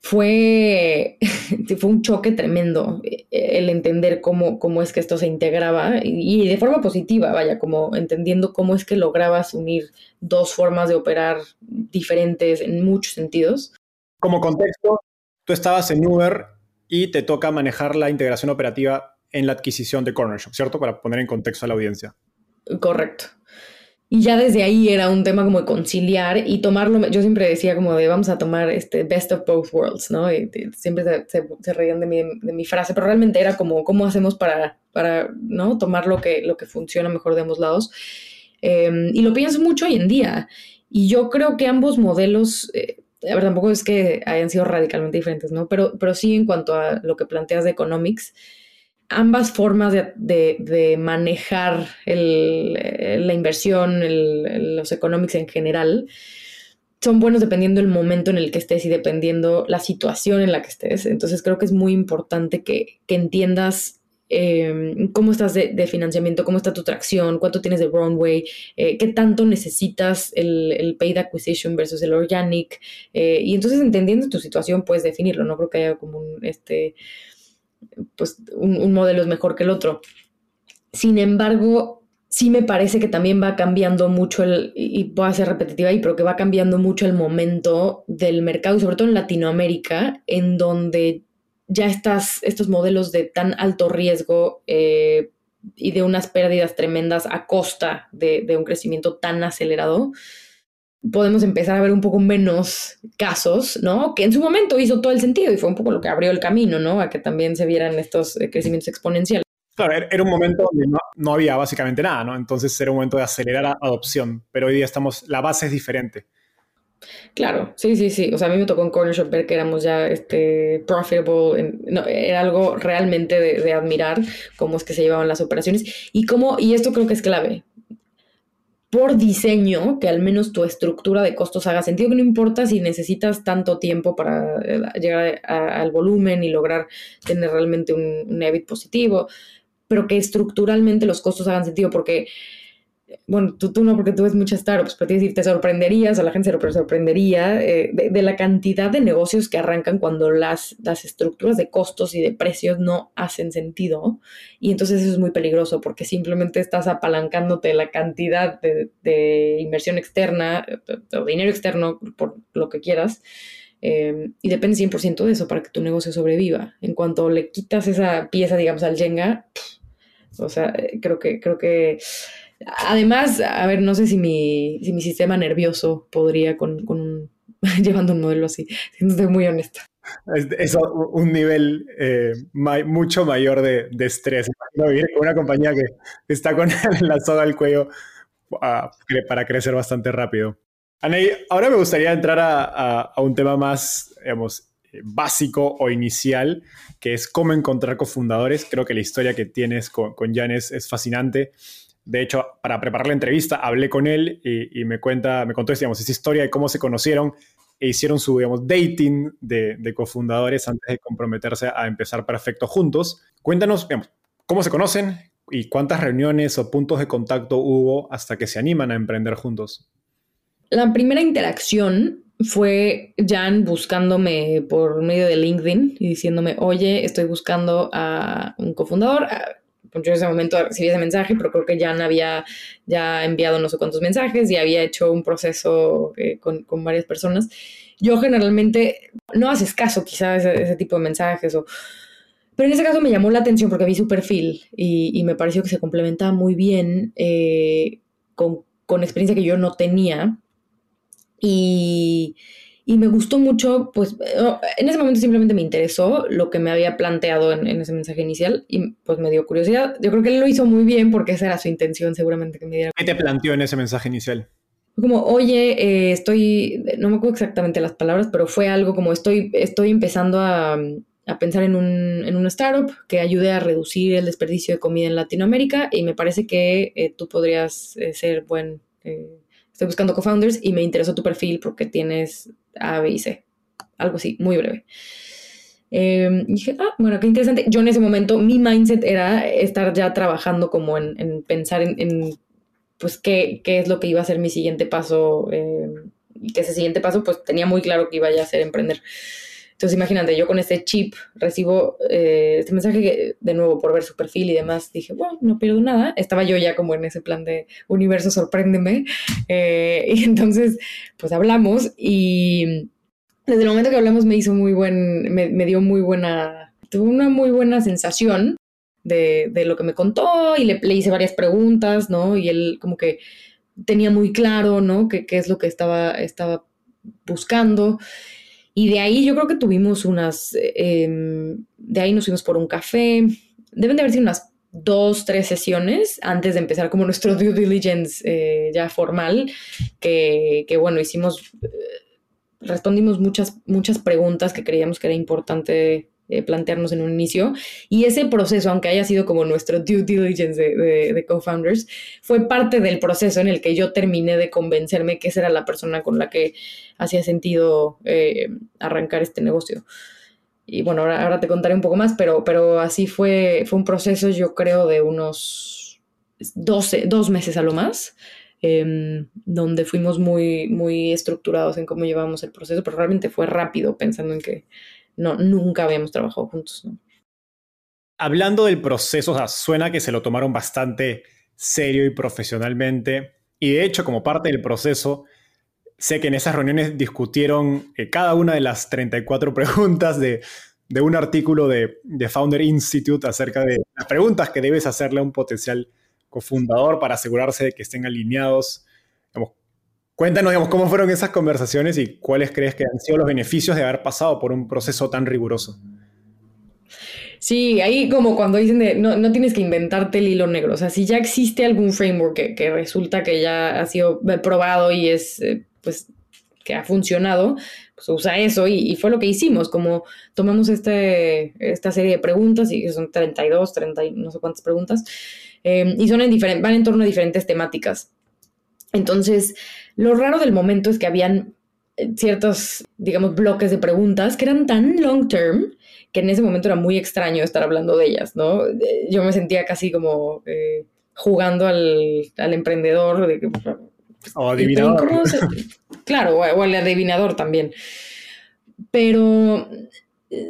fue, fue un choque tremendo eh, el entender cómo, cómo es que esto se integraba y, y de forma positiva, vaya, como entendiendo cómo es que lograbas unir dos formas de operar diferentes en muchos sentidos como contexto, tú estabas en Uber y te toca manejar la integración operativa en la adquisición de Corner Shop, ¿cierto? Para poner en contexto a la audiencia. Correcto. Y ya desde ahí era un tema como de conciliar y tomarlo, yo siempre decía como de vamos a tomar este best of both worlds, ¿no? Y, siempre se, reían de mi, de mi, frase, pero realmente era como cómo hacemos para, para ¿no? tomar lo que, lo que funciona mejor de ambos lados. Em, y lo pienso mucho hoy en día. Y yo creo que ambos modelos eh, a ver, tampoco es que hayan sido radicalmente diferentes, ¿no? Pero, pero sí en cuanto a lo que planteas de economics, ambas formas de, manejar la inversión, los economics en general, son buenos dependiendo del momento en el que estés y dependiendo la situación en la que estés. Entonces creo que es muy importante que, que entiendas Em, cómo estás de, financiamiento, cómo está tu tracción, cuánto tienes de runway, eh, qué tanto necesitas el, paid acquisition versus el organic. Eh, y entonces entendiendo tu situación puedes definirlo, no creo que haya como un, este, pues, un, modelo es mejor que el otro. Sin embargo, sí me parece que también va cambiando mucho el, y a ser repetitiva ahí, pero que va cambiando mucho el momento del mercado y sobre todo en Latinoamérica, en donde ya estás, estos modelos de tan alto riesgo eh, y de unas pérdidas tremendas a costa de, de, un crecimiento tan acelerado, podemos empezar a ver un poco menos casos, ¿no? Que en su momento hizo todo el sentido y fue un poco lo que abrió el camino, ¿no? A que también se vieran estos eh, crecimientos exponenciales. Claro, era un momento donde no, había básicamente nada, ¿no? Entonces era un momento de acelerar la adopción, pero hoy día estamos, la base es diferente. Claro, sí, sí, sí. O sea, a mí me tocó en Corner Shop ver que éramos ya este, profitable. no, era algo realmente de, de, admirar cómo es que se llevaban las operaciones y cómo, y esto creo que es clave, por diseño, que al menos tu estructura de costos haga sentido, que no importa si necesitas tanto tiempo para eh, llegar al volumen y lograr tener realmente un, un EBIT positivo pero que estructuralmente los costos hagan sentido, porque, bueno, tú, tú no, porque tú ves muchas startups, pero te, te sorprenderías, a la gente se sorprendería eh, de, la cantidad de negocios que arrancan cuando las, las estructuras de costos y de precios no hacen sentido. Y entonces eso es muy peligroso, porque simplemente estás apalancándote la cantidad de, inversión externa o dinero externo, por lo que quieras. Eh, y depende 100% de eso para que tu negocio sobreviva. En cuanto le quitas esa pieza, digamos, al Jenga, o sea, eh, creo que, creo que. Además, a ver, no sé si mi, si mi sistema nervioso podría con, con llevando un modelo así, siendo muy honesta. Es, un nivel eh, mucho mayor de, de estrés. Con una compañía que está con la soga al cuello ah, para crecer bastante rápido. Aney, ahora me gustaría entrar a, a un tema más, digamos, básico o inicial, que es cómo encontrar cofundadores. Creo que la historia que tienes con, con es fascinante. De hecho, para preparar la entrevista hablé con él y, me cuenta, me contó digamos, esa historia de cómo se conocieron e hicieron su digamos, dating de, cofundadores antes de comprometerse a empezar perfecto juntos. Cuéntanos digamos, cómo se conocen y cuántas reuniones o puntos de contacto hubo hasta que se animan a emprender juntos. La primera interacción fue Jan buscándome por medio de LinkedIn y diciéndome, oye, estoy buscando a un cofundador. Yo en ese momento recibí ese mensaje, pero creo que Jan había ya enviado no sé cuántos mensajes y había hecho un proceso eh, con, con, varias personas. Yo generalmente no haces caso quizás ese, ese, tipo de mensajes o... Pero en ese caso me llamó la atención porque vi su perfil y, y me pareció que se complementaba muy bien eh, con, con experiencia que yo no tenía y, me gustó mucho, pues en ese momento simplemente me interesó lo que me había planteado en, ese mensaje inicial y pues me dio curiosidad. Yo creo que él lo hizo muy bien porque esa era su intención seguramente que me diera. ¿Qué te planteó en ese mensaje inicial? Como, oye, eh, estoy, no me acuerdo exactamente las palabras, pero fue algo como estoy, estoy empezando a, a pensar en un, en una startup que ayude a reducir el desperdicio de comida en Latinoamérica y me parece que eh, tú podrías eh, ser buen estoy buscando co-founders y me interesó tu perfil porque tienes A, B y C. Algo así, muy breve. Em, dije, ah, bueno, qué interesante. Yo en ese momento, mi mindset era estar ya trabajando como en, pensar en, pues, qué, qué, es lo que iba a ser mi siguiente paso. Em, y que ese siguiente paso, pues, tenía muy claro que iba a ser emprender. Entonces, imagínate, yo con este chip recibo eh, este mensaje que, de nuevo por ver su perfil y demás, dije, bueno, no pierdo nada. Estaba yo ya como en ese plan de universo, sorpréndeme. Eh, y entonces, pues hablamos y desde el momento que hablamos me hizo muy buen, me, dio muy buena, tuve una muy buena sensación de, de lo que me contó y le, le, hice varias preguntas, ¿no? Y él como que tenía muy claro, ¿no? qué es lo que estaba, estaba buscando. Y de ahí yo creo que tuvimos unas, em, de ahí nos fuimos por un café, deben de haber sido unas dos, tres sesiones antes de empezar como nuestro due diligence eh, ya formal, que, que bueno, hicimos, eh, respondimos muchas, muchas preguntas que creíamos que era importante eh, plantearnos en un inicio. Y ese proceso, aunque haya sido como nuestro due diligence de, de, co-founders, fue parte del proceso en el que yo terminé de convencerme que esa era la persona con la que hacía sentido eh, arrancar este negocio. Y bueno, ahora, ahora, te contaré un poco más, pero, pero así fue, fue un proceso, yo creo, de unos 12, dos meses a lo más. Em, donde fuimos muy, muy estructurados en cómo llevamos el proceso, pero realmente fue rápido pensando en que no, nunca habíamos trabajado juntos. Hablando del proceso, suena que se lo tomaron bastante serio y profesionalmente. Y de hecho, como parte del proceso, sé que en esas reuniones discutieron eh, cada una de las 34 preguntas de, un artículo de, Founder Institute acerca de las preguntas que debes hacerle a un potencial cofundador para asegurarse de que estén alineados. Cuéntanos, cómo fueron esas conversaciones y cuáles crees que han sido los beneficios de haber pasado por un proceso tan riguroso. Sí, ahí como cuando dicen de no, no tienes que inventarte el hilo negro. O sea, si ya existe algún framework que, resulta que ya ha sido probado y es, eh, pues, que ha funcionado, pues usa eso. Y, fue lo que hicimos, como tomamos este, esta serie de preguntas, y son 32, 30, no sé cuántas preguntas, eh, y son en diferentes, van en torno a diferentes temáticas. Entonces, lo raro del momento es que habían eh, ciertos, digamos, bloques de preguntas que eran tan long term que en ese momento era muy extraño estar hablando de ellas, ¿no? Yo me sentía casi como eh, jugando al, emprendedor. De, o adivinador. claro, o, al adivinador también. Pero,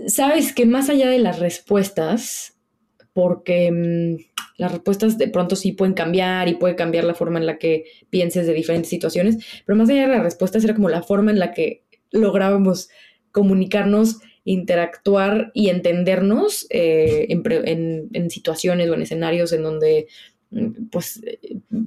¿sabes que más allá de las respuestas, porque mm, las respuestas de pronto sí pueden cambiar y puede cambiar la forma en la que pienses de diferentes situaciones, pero más allá de las respuestas era como la forma en la que lográbamos comunicarnos interactuar y entendernos eh, en, situaciones o en escenarios en donde mm, pues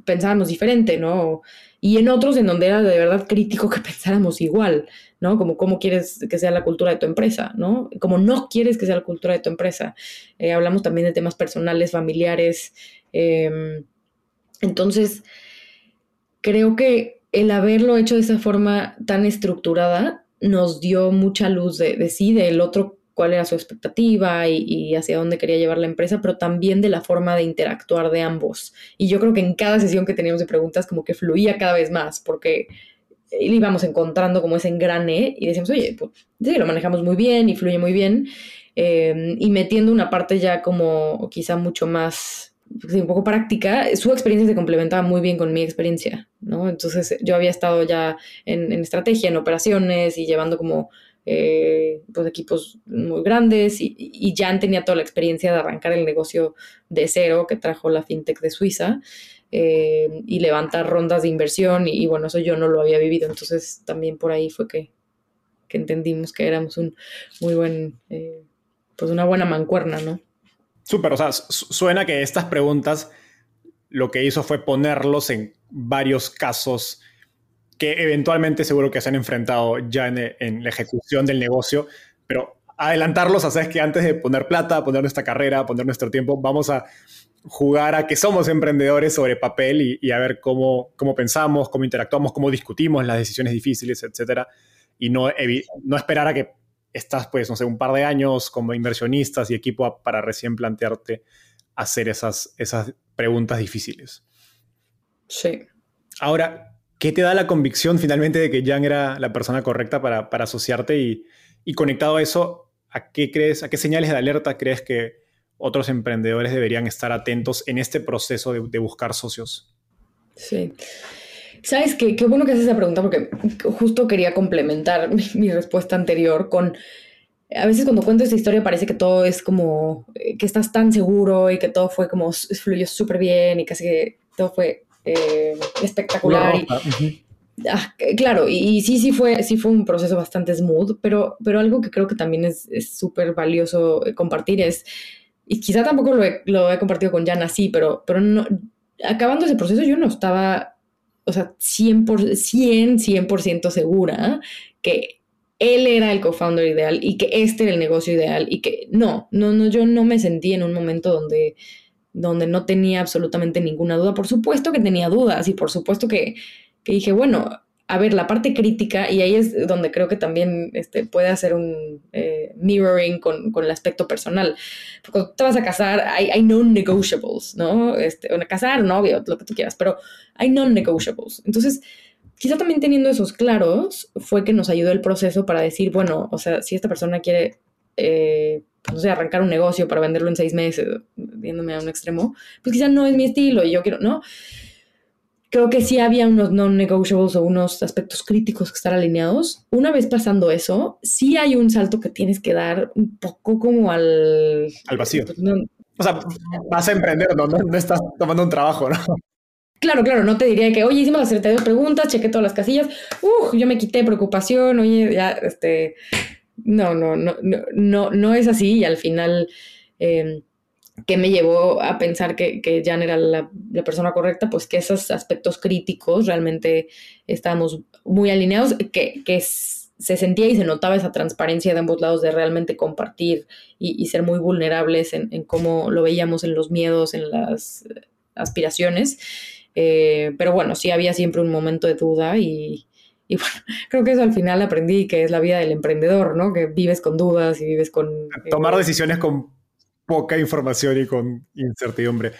pensábamos diferente, ¿no? Y en otros en donde era de verdad crítico que pensáramos igual, ¿no? Como cómo quieres que sea la cultura de tu empresa, ¿no? Como no quieres que sea la cultura de tu empresa. Eh, hablamos también de temas personales, familiares. Em, entonces, creo que el haberlo hecho de esa forma tan estructurada nos dio mucha luz de, de sí, del otro cuál era su expectativa y, hacia dónde quería llevar la empresa, pero también de la forma de interactuar de ambos. Y yo creo que en cada sesión que teníamos de preguntas como que fluía cada vez más, porque íbamos encontrando como ese engrane y decíamos, oye, pues sí, lo manejamos muy bien y fluye muy bien, eh, y metiendo una parte ya como quizá mucho más un poco práctica, su experiencia se complementaba muy bien con mi experiencia, ¿no? Entonces yo había estado ya en, estrategia, en operaciones y llevando como pues equipos muy grandes y, ya tenía toda la experiencia de arrancar el negocio de cero que trajo la fintech de Suiza eh, y levantar rondas de inversión y, bueno, eso yo no lo había vivido, entonces también por ahí fue que, entendimos que éramos un muy buen, eh, pues una buena mancuerna, ¿no? Súper, o sea, suena que estas preguntas lo que hizo fue ponerlos en varios casos que eventualmente seguro que se han enfrentado ya en, la ejecución del negocio, pero adelantarlos, hacer que antes de poner plata, poner nuestra carrera, poner nuestro tiempo, vamos a jugar a que somos emprendedores sobre papel y, a ver cómo, cómo pensamos, cómo interactuamos, cómo discutimos las decisiones difíciles, etcétera, y no, no esperar a que estás, pues, no sé, un par de años como inversionistas y equipo para recién plantearte hacer esas, esas preguntas difíciles. Sí. Ahora, ¿qué te da la convicción finalmente de que Jan era la persona correcta para, asociarte? Y, conectado a eso, ¿a qué crees, a qué señales de alerta crees que otros emprendedores deberían estar atentos en este proceso de, buscar socios? Sí. Sabes qué, qué bueno que haces esa pregunta porque justo quería complementar mi, respuesta anterior con, a veces cuando cuento esta historia parece que todo es como, eh, que estás tan seguro y que todo fue como, fluyó súper bien y casi que todo fue eh, espectacular. Ah, claro, y, sí, sí fue, sí fue un proceso bastante smooth, pero, pero algo que creo que también es súper valioso eh, compartir es, y quizá tampoco lo he, lo he compartido con Jan así, pero, pero no, acabando ese proceso yo no estaba o sea, 100%, 100, 100% segura que él era el co-founder ideal y que este era el negocio ideal y que no, no, no, yo no me sentí en un momento donde, donde no tenía absolutamente ninguna duda. Por supuesto que tenía dudas y por supuesto que, que dije, bueno, a ver, la parte crítica, y ahí es donde creo que también este, puede hacer un eh, mirroring con, con, el aspecto personal. Cuando te vas a casar, hay, hay non-negotiables, ¿no? Este, a casar, novio, lo que tú quieras, pero hay non-negotiables. Entonces, quizá también teniendo esos claros, fue que nos ayudó el proceso para decir, bueno, o sea, si esta persona quiere, eh, no sé, arrancar un negocio para venderlo en seis meses, viéndome a un extremo, pues quizá no es mi estilo y yo quiero, ¿no? creo que sí había unos non-negotiables o unos aspectos críticos que estar alineados. Una vez pasando eso, sí hay un salto que tienes que dar un poco como al... Al vacío. Pues, o O sea, vas a emprender, no, no, estás tomando un trabajo, ¿no? Claro, claro, no te diría que, oye, hicimos las 32 preguntas, chequé todas las casillas, uh, yo me quité preocupación, oye, ya, este, no, no, no, no, no, es así y al final, eh, ¿qué me llevó a pensar que, que Jan era la, la, persona correcta? Pues que esos aspectos críticos realmente estábamos muy alineados, que, que se sentía y se notaba esa transparencia de ambos lados de realmente compartir y, ser muy vulnerables en, cómo lo veíamos en los miedos, en las aspiraciones. Eh, pero bueno, sí había siempre un momento de duda y, bueno, creo que eso al final aprendí que es la vida del emprendedor, ¿no? Que vives con dudas y vives con... Tomar decisiones con poca información y con incertidumbre.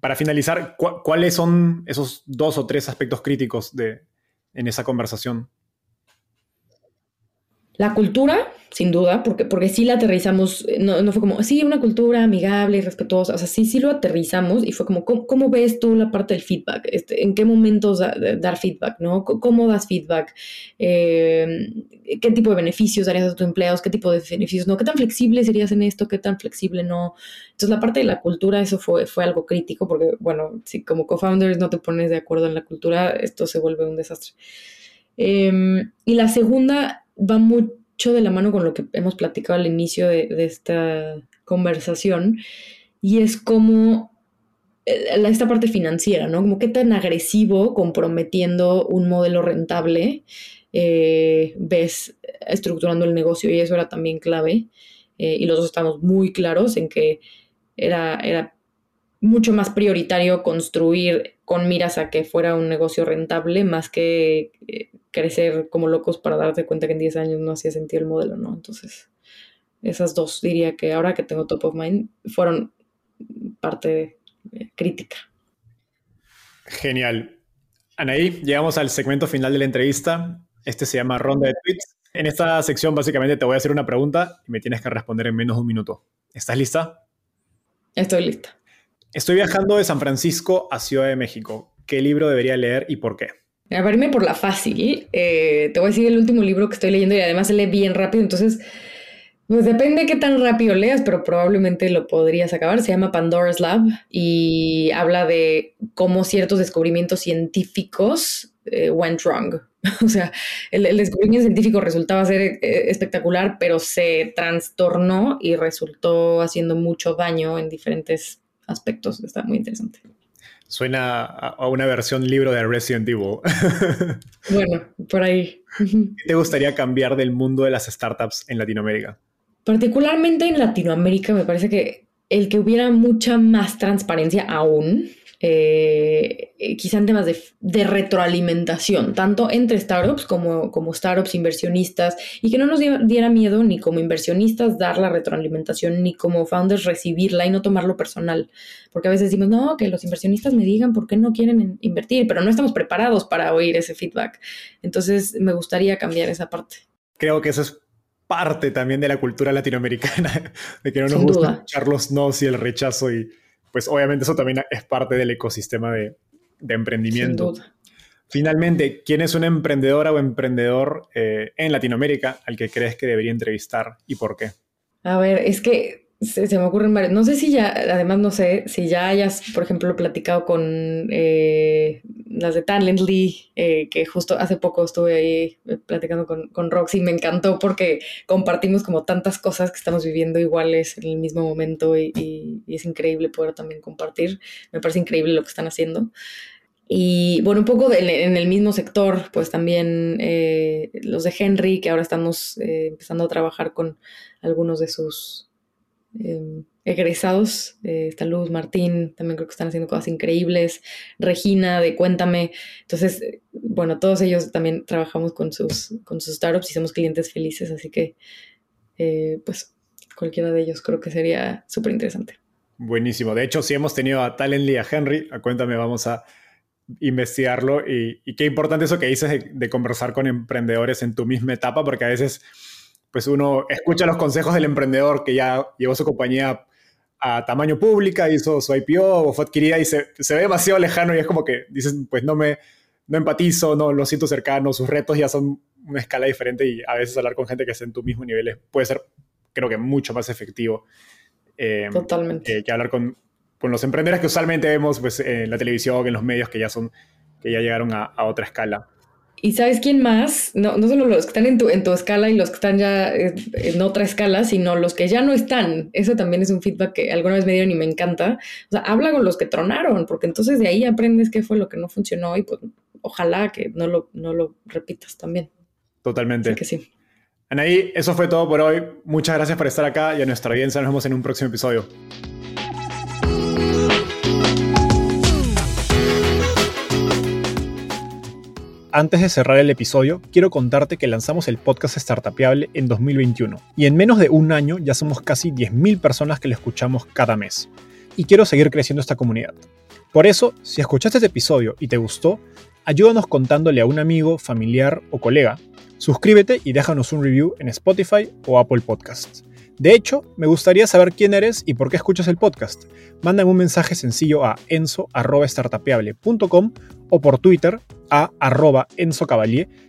Para finalizar, ¿cuáles son esos dos o tres aspectos críticos de, en esa conversación? La cultura, sin duda, porque, porque sí la aterrizamos, no, no, fue como, sí, una cultura amigable y respetuosa, o sea, sí, sí lo aterrizamos y fue como, ¿cómo, ves tú la parte del feedback? Este, ¿En qué momentos dar feedback? ¿no? ¿Cómo das feedback? Eh, ¿Qué tipo de beneficios darías a tus empleados? ¿Qué tipo de beneficios no? ¿Qué tan flexible serías en esto? ¿Qué tan flexible no? Entonces, la parte de la cultura, eso fue, fue algo crítico, porque, bueno, si como co-founders no te pones de acuerdo en la cultura, esto se vuelve un desastre. Em, y la segunda va mucho de la mano con lo que hemos platicado al inicio de, esta conversación, y es como eh, esta parte financiera, ¿no? Como qué tan agresivo comprometiendo un modelo rentable eh, ves estructurando el negocio, y eso era también clave. Eh, y los dos estamos muy claros en que era, era mucho más prioritario construir con miras a que fuera un negocio rentable más que crecer como locos para darte cuenta que en 10 años no hacía sentido el modelo, ¿no? Entonces, esas dos diría que ahora que tengo top of mind fueron parte eh, crítica. Genial. Anaí, llegamos al segmento final de la entrevista. Este se llama Ronda de Tweets. En esta sección básicamente te voy a hacer una pregunta y me tienes que responder en menos de un minuto. ¿Estás lista? Estoy lista. Estoy viajando de San Francisco a Ciudad de México. ¿Qué libro debería leer y por qué? A verme por la fácil. Eh, te voy a decir el último libro que estoy leyendo y además se lee bien rápido, entonces, pues depende de qué tan rápido leas, pero probablemente lo podrías acabar. Se llama Pandora's Lab y habla de cómo ciertos descubrimientos científicos eh, went wrong. o sea, el, descubrimiento científico resultaba ser eh, espectacular, pero se trastornó y resultó haciendo mucho daño en diferentes aspectos. Está muy interesante. Suena a una versión libro de Resident Evil. bueno, por ahí. ¿Qué te gustaría cambiar del mundo de las startups en Latinoamérica? Particularmente en Latinoamérica me parece que el que hubiera mucha más transparencia aún eh, quizá en temas de, retroalimentación, tanto entre startups como, como startups inversionistas, y que no nos diera miedo ni como inversionistas dar la retroalimentación, ni como founders recibirla y no tomarlo personal, porque a veces decimos, no, que los inversionistas me digan por qué no quieren invertir, pero no estamos preparados para oír ese feedback. Entonces, me gustaría cambiar esa parte. Creo que eso es parte también de la cultura latinoamericana, de que no nos gusta escuchar los nos y el rechazo y pues obviamente eso también es parte del ecosistema de, emprendimiento. Finalmente, ¿quién es una emprendedora o emprendedor eh, en Latinoamérica al que crees que debería entrevistar y por qué? A ver, es que se, me ocurren varios. No sé si ya, además no sé, si ya hayas, por ejemplo, platicado con eh, las de Talently, eh, que justo hace poco estuve ahí eh, platicando con, con Roxy, me encantó porque compartimos como tantas cosas que estamos viviendo iguales en el mismo momento y, es increíble poder también compartir. Me parece increíble lo que están haciendo. Y bueno, un poco en el mismo sector, pues también los de Henry, que ahora estamos empezando a trabajar con algunos de sus Em, egresados. Eh, está Luz, Martín, también creo que están haciendo cosas increíbles. Regina, de Cuéntame. Entonces, bueno, todos ellos también trabajamos con sus, con sus startups y somos clientes felices, así que, eh, pues, cualquiera de ellos creo que sería súper interesante. Buenísimo. De hecho, si hemos tenido a Talently a Henry, a Cuéntame, vamos a investigarlo. Y, qué importante eso que dices de conversar con emprendedores en tu misma etapa, porque a veces pues uno escucha los consejos del emprendedor que ya llevó su compañía a tamaño pública, hizo su IPO o fue adquirida y se, ve demasiado lejano y es como que dices, pues no me no empatizo, no lo siento cercano, sus retos ya son una escala diferente y a veces hablar con gente que esté en tu mismo nivel puede ser, creo que, mucho más efectivo. eh, Totalmente. que hablar con, con, los emprendedores que usualmente vemos pues, en la televisión, en los medios que ya son que ya llegaron a, a otra escala. ¿Y sabes quién más? No, no solo los que están en tu, en tu escala y los que están ya en otra escala, sino los que ya no están. Eso también es un feedback que alguna vez me dieron y me encanta. O sea, habla con los que tronaron, porque entonces de ahí aprendes qué fue lo que no funcionó y pues ojalá que no lo, no lo repitas también. Totalmente. Así que sí. Anaí, eso fue todo por hoy. Muchas gracias por estar acá y a nuestra audiencia nos vemos en un próximo episodio. Antes de cerrar el episodio, quiero contarte que lanzamos el podcast Startupiable en 2021 y en menos de un año ya somos casi 10.000 personas que lo escuchamos cada mes. Y quiero seguir creciendo esta comunidad. Por eso, si escuchaste este episodio y te gustó, ayúdanos contándole a un amigo, familiar o colega. Suscríbete y déjanos un review en Spotify o Apple Podcasts. De hecho, me gustaría saber quién eres y por qué escuchas el podcast. Mándame un mensaje sencillo a enzo.startapeable.com o por Twitter a arroba Enzo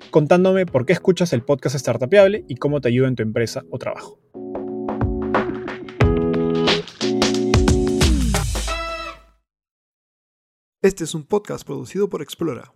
contándome por qué escuchas el podcast Startapeable y cómo te ayuda en tu empresa o trabajo. Este es un podcast producido por Explora.